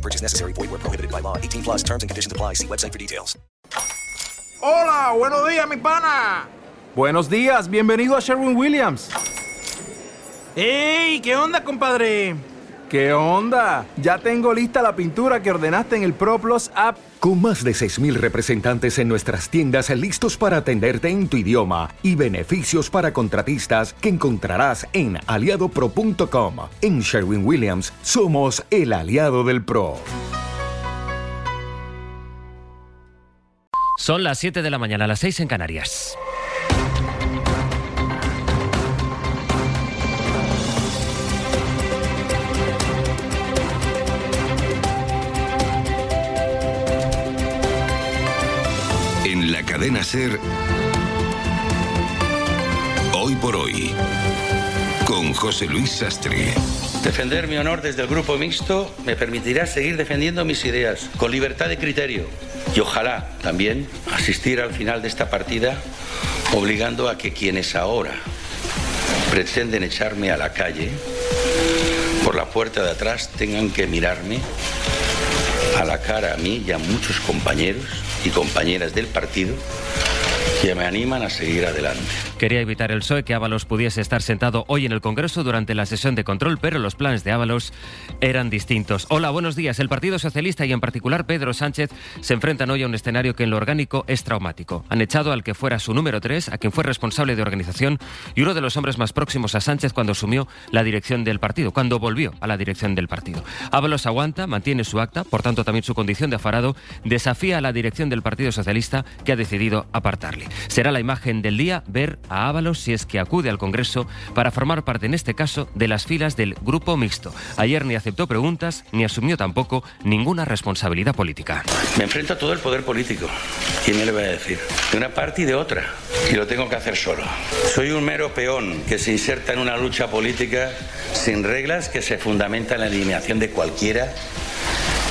No purchase necessary. Void where prohibited by law. 18 plus terms and conditions apply. See website for details. Hola, buenos días, mi pana. Buenos días, bienvenido a Sherwin Williams. ¡Ey! ¿Qué onda, compadre? ¿Qué onda? Ya tengo lista la pintura que ordenaste en el ProPlus app. Con más de 6.000 representantes en nuestras tiendas listos para atenderte en tu idioma y beneficios para contratistas que encontrarás en aliadopro.com. En Sherwin Williams somos el aliado del PRO. Son las 7 de la mañana, las 6 en Canarias. Cadena Ser. Hoy por hoy. Con José Luis Sastre. Defender mi honor desde el grupo mixto me permitirá seguir defendiendo mis ideas con libertad de criterio y ojalá también asistir al final de esta partida obligando a que quienes ahora pretenden echarme a la calle por la puerta de atrás tengan que mirarme a la cara a mí y a muchos compañeros y compañeras del partido que me animan a seguir adelante. Quería evitar el PSOE que Ábalos pudiese estar sentado hoy en el Congreso durante la sesión de control, pero los planes de Ábalos eran distintos. Hola, buenos días. El Partido Socialista y en particular Pedro Sánchez se enfrentan hoy a un escenario que en lo orgánico es traumático. Han echado al que fuera su número 3, a quien fue responsable de organización y uno de los hombres más próximos a Sánchez cuando asumió la dirección del partido, cuando volvió a la dirección del partido. Ábalos aguanta, mantiene su acta, por tanto también su condición de afarado, desafía a la dirección del Partido Socialista que ha decidido apartarle. Será la imagen del día ver a Ábalos si es que acude al Congreso para formar parte, en este caso, de las filas del Grupo Mixto. Ayer ni aceptó preguntas ni asumió tampoco ninguna responsabilidad política. Me enfrento a todo el poder político. ¿Quién me lo va a decir? De una parte y de otra. Y lo tengo que hacer solo. Soy un mero peón que se inserta en una lucha política sin reglas que se fundamenta en la eliminación de cualquiera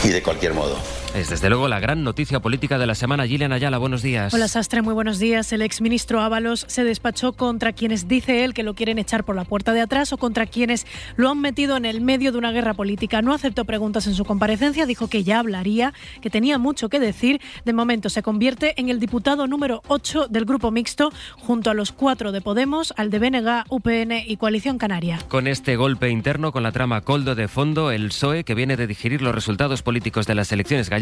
y de cualquier modo. Es desde luego la gran noticia política de la semana. Gillian Ayala, buenos días. Hola Sastre, muy buenos días. El exministro Ábalos se despachó contra quienes dice él que lo quieren echar por la puerta de atrás o contra quienes lo han metido en el medio de una guerra política. No aceptó preguntas en su comparecencia, dijo que ya hablaría, que tenía mucho que decir. De momento se convierte en el diputado número 8 del grupo mixto, junto a los cuatro de Podemos, al de BNG, UPN y Coalición Canaria. Con este golpe interno, con la trama Coldo de fondo, el PSOE, que viene de digerir los resultados políticos de las elecciones gallegas,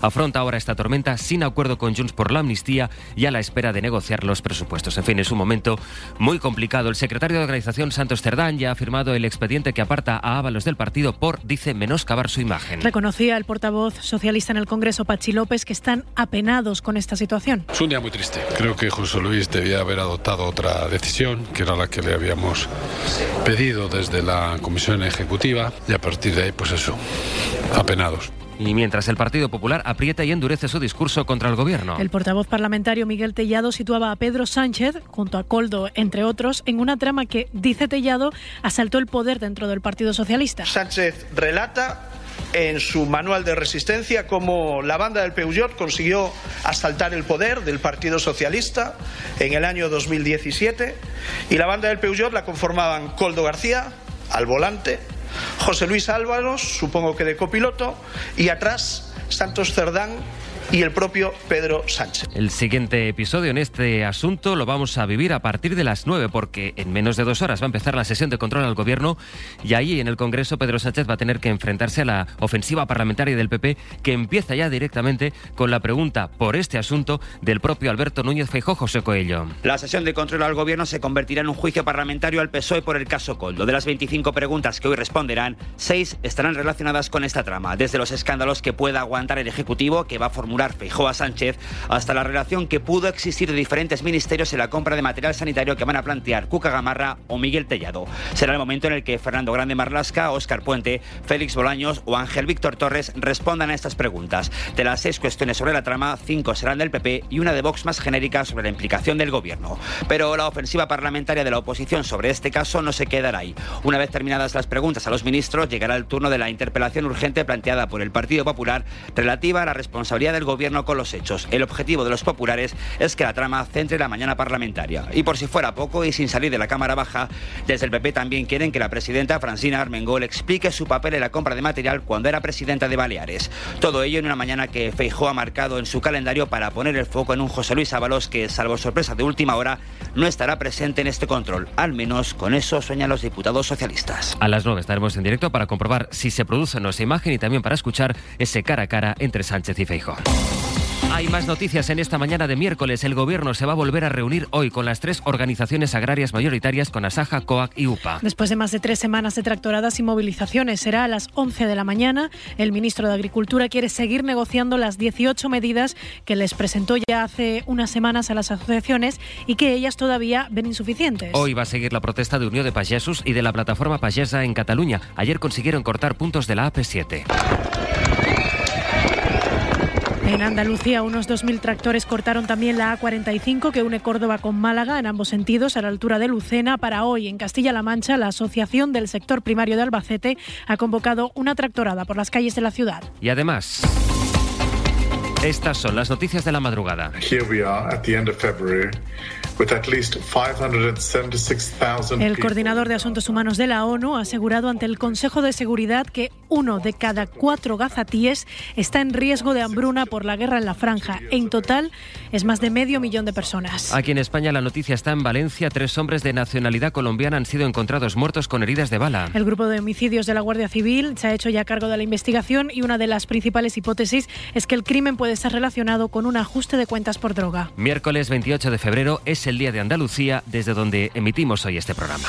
afronta ahora esta tormenta sin acuerdo con Junts por la amnistía y a la espera de negociar los presupuestos. En fin, es un momento muy complicado. El secretario de organización, Santos Cerdán, ya ha firmado el expediente que aparta a Ábalos del partido por, dice, menoscabar su imagen. Reconocía el portavoz socialista en el Congreso, Pachi López, que están apenados con esta situación. Es un día muy triste. Creo que José Luis debía haber adoptado otra decisión, que era la que le habíamos pedido desde la Comisión Ejecutiva, y a partir de ahí, pues eso, apenados. Y mientras el Partido Popular aprieta y endurece su discurso contra el gobierno. El portavoz parlamentario Miguel Tellado situaba a Pedro Sánchez, junto a Coldo, entre otros, en una trama que, dice Tellado, asaltó el poder dentro del Partido Socialista. Sánchez relata en su manual de resistencia cómo la banda del Peugeot consiguió asaltar el poder del Partido Socialista en el año 2017 y la banda del Peugeot la conformaban Coldo García al volante, José Luis Álvaros, supongo que de copiloto, y atrás Santos Cerdán y el propio Pedro Sánchez. El siguiente episodio en este asunto lo vamos a vivir a partir de las 9 porque en menos de dos horas va a empezar la sesión de control al gobierno y ahí en el Congreso Pedro Sánchez va a tener que enfrentarse a la ofensiva parlamentaria del PP que empieza ya directamente con la pregunta por este asunto del propio Alberto Núñez Feijóo José Coelho. La sesión de control al gobierno se convertirá en un juicio parlamentario al PSOE por el caso Coldo. De las 25 preguntas que hoy responderán, seis estarán relacionadas con esta trama, desde los escándalos que pueda aguantar el Ejecutivo que va a formular formular Feijóo a Sánchez hasta la relación que pudo existir de diferentes ministerios en la compra de material sanitario que van a plantear Cuca Gamarra o Miguel Tellado. Será el momento en el que Fernando Grande Marlasca, Óscar Puente, Félix Bolaños o Ángel Víctor Torres respondan a estas preguntas. De las seis cuestiones sobre la trama, cinco serán del PP y una de Vox más genérica sobre la implicación del gobierno. Pero la ofensiva parlamentaria de la oposición sobre este caso no se quedará ahí. Una vez terminadas las preguntas a los ministros, llegará el turno de la interpelación urgente planteada por el Partido Popular relativa a la responsabilidad del gobierno con los hechos. El objetivo de los populares es que la trama centre la mañana parlamentaria. Y por si fuera poco y sin salir de la Cámara Baja, desde el PP también quieren que la presidenta Francina Armengol explique su papel en la compra de material cuando era presidenta de Baleares. Todo ello en una mañana que Feijó ha marcado en su calendario para poner el foco en un José Luis Ábalos que, salvo sorpresa de última hora, no estará presente en este control. Al menos con eso sueñan los diputados socialistas. A las 9 estaremos en directo para comprobar si se produce o no esa imagen y también para escuchar ese cara a cara entre Sánchez y Feijóo. Hay más noticias en esta mañana de miércoles. El gobierno se va a volver a reunir hoy con las tres organizaciones agrarias mayoritarias, con Asaja, COAC y UPA. Después de más de tres semanas de tractoradas y movilizaciones, será a las 11 de la mañana. El ministro de Agricultura quiere seguir negociando las 18 medidas que les presentó ya hace unas semanas a las asociaciones y que ellas todavía ven insuficientes. Hoy va a seguir la protesta de Unión de Pagesos y de la plataforma Pagesa en Cataluña. Ayer consiguieron cortar puntos de la AP7. En Andalucía, unos 2.000 tractores cortaron también la A45 que une Córdoba con Málaga en ambos sentidos a la altura de Lucena. Para hoy, en Castilla-La Mancha, la Asociación del Sector Primario de Albacete ha convocado una tractorada por las calles de la ciudad. Y además, estas son las noticias de la madrugada. Here we are at the end of February. With at least 576,000 El coordinador de Asuntos Humanos de la ONU ha asegurado ante el Consejo de Seguridad que uno de cada cuatro gazatíes está en riesgo de hambruna por la guerra en la franja. En total es más de medio millón de personas. Aquí en España la noticia está en Valencia. Tres hombres de nacionalidad colombiana han sido encontrados muertos con heridas de bala. El grupo de homicidios de la Guardia Civil se ha hecho ya cargo de la investigación y una de las principales hipótesis es que el crimen puede estar relacionado con un ajuste de cuentas por droga. Miércoles 28 de febrero es el día de Andalucía, desde donde emitimos hoy este programa.